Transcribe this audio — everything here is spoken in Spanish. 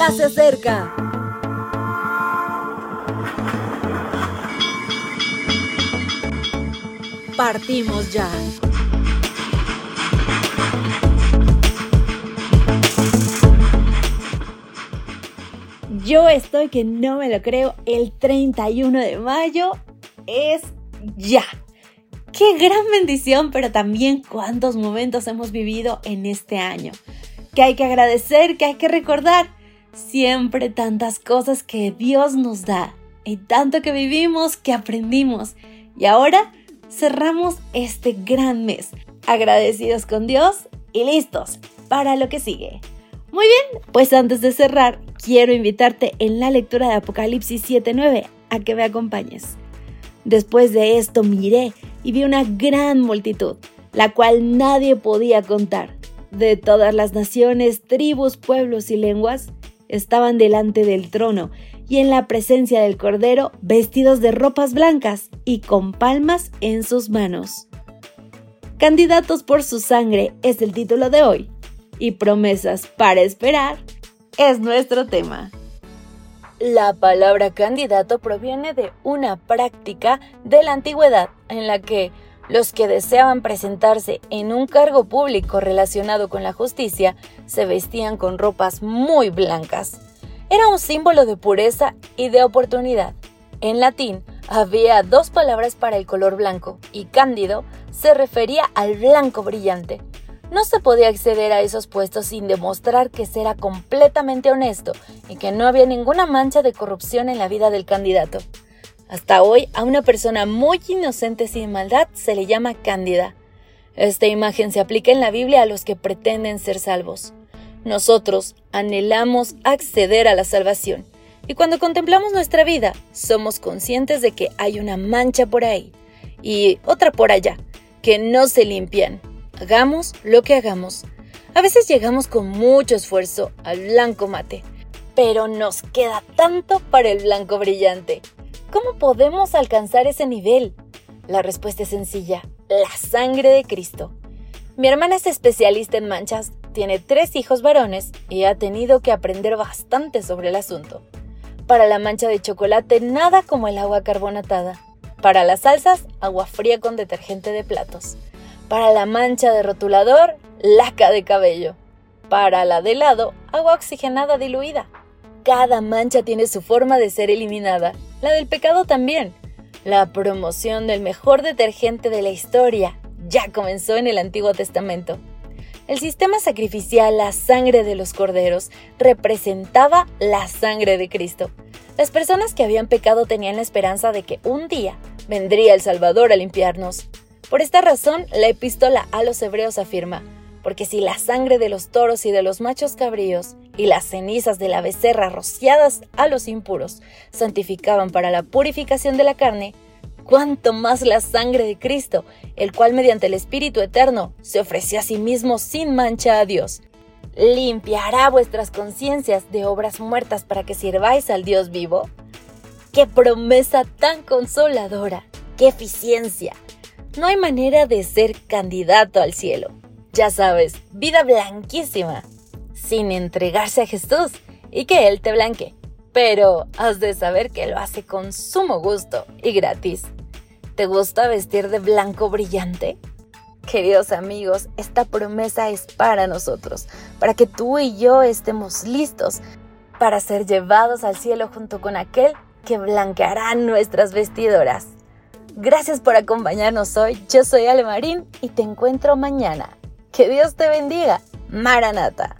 ya se acerca. Partimos ya. Yo estoy que no me lo creo, el 31 de mayo es ya. Qué gran bendición, pero también cuántos momentos hemos vivido en este año. Que hay que agradecer, que hay que recordar. Siempre tantas cosas que Dios nos da y tanto que vivimos, que aprendimos. Y ahora cerramos este gran mes, agradecidos con Dios y listos para lo que sigue. Muy bien, pues antes de cerrar, quiero invitarte en la lectura de Apocalipsis 7:9 a que me acompañes. Después de esto miré y vi una gran multitud, la cual nadie podía contar. De todas las naciones, tribus, pueblos y lenguas estaban delante del trono y en la presencia del Cordero vestidos de ropas blancas y con palmas en sus manos. Candidatos por su sangre es el título de hoy y promesas para esperar es nuestro tema. La palabra candidato proviene de una práctica de la antigüedad en la que los que deseaban presentarse en un cargo público relacionado con la justicia se vestían con ropas muy blancas. Era un símbolo de pureza y de oportunidad. En latín había dos palabras para el color blanco y cándido se refería al blanco brillante. No se podía acceder a esos puestos sin demostrar que se era completamente honesto y que no había ninguna mancha de corrupción en la vida del candidato. Hasta hoy, a una persona muy inocente sin maldad se le llama cándida. Esta imagen se aplica en la Biblia a los que pretenden ser salvos. Nosotros anhelamos acceder a la salvación y cuando contemplamos nuestra vida somos conscientes de que hay una mancha por ahí y otra por allá que no se limpian Hagamos lo que hagamos. A veces llegamos con mucho esfuerzo al blanco mate, pero nos queda tanto para el blanco brillante. ¿Cómo podemos alcanzar ese nivel? La respuesta es sencilla, la sangre de Cristo. Mi hermana es especialista en manchas, tiene tres hijos varones y ha tenido que aprender bastante sobre el asunto. Para la mancha de chocolate, nada como el agua carbonatada. Para las salsas, agua fría con detergente de platos. Para la mancha de rotulador, laca de cabello. Para la de helado, agua oxigenada diluida. Cada mancha tiene su forma de ser eliminada, la del pecado también. La promoción del mejor detergente de la historia ya comenzó en el Antiguo Testamento. El sistema sacrificial, la sangre de los corderos, representaba la sangre de Cristo. Las personas que habían pecado tenían la esperanza de que un día vendría el Salvador a limpiarnos. Por esta razón, la epístola a los hebreos afirma, porque si la sangre de los toros y de los machos cabríos y las cenizas de la becerra rociadas a los impuros santificaban para la purificación de la carne, cuánto más la sangre de Cristo, el cual mediante el Espíritu Eterno se ofreció a sí mismo sin mancha a Dios. ¿Limpiará vuestras conciencias de obras muertas para que sirváis al Dios vivo? ¡Qué promesa tan consoladora! ¡Qué eficiencia! No hay manera de ser candidato al cielo. Ya sabes, vida blanquísima, sin entregarse a Jesús y que Él te blanque. Pero has de saber que lo hace con sumo gusto y gratis. ¿Te gusta vestir de blanco brillante? Queridos amigos, esta promesa es para nosotros, para que tú y yo estemos listos para ser llevados al cielo junto con aquel que blanqueará nuestras vestidoras. Gracias por acompañarnos hoy. Yo soy Ale Marín y te encuentro mañana. Que Dios te bendiga. Maranata.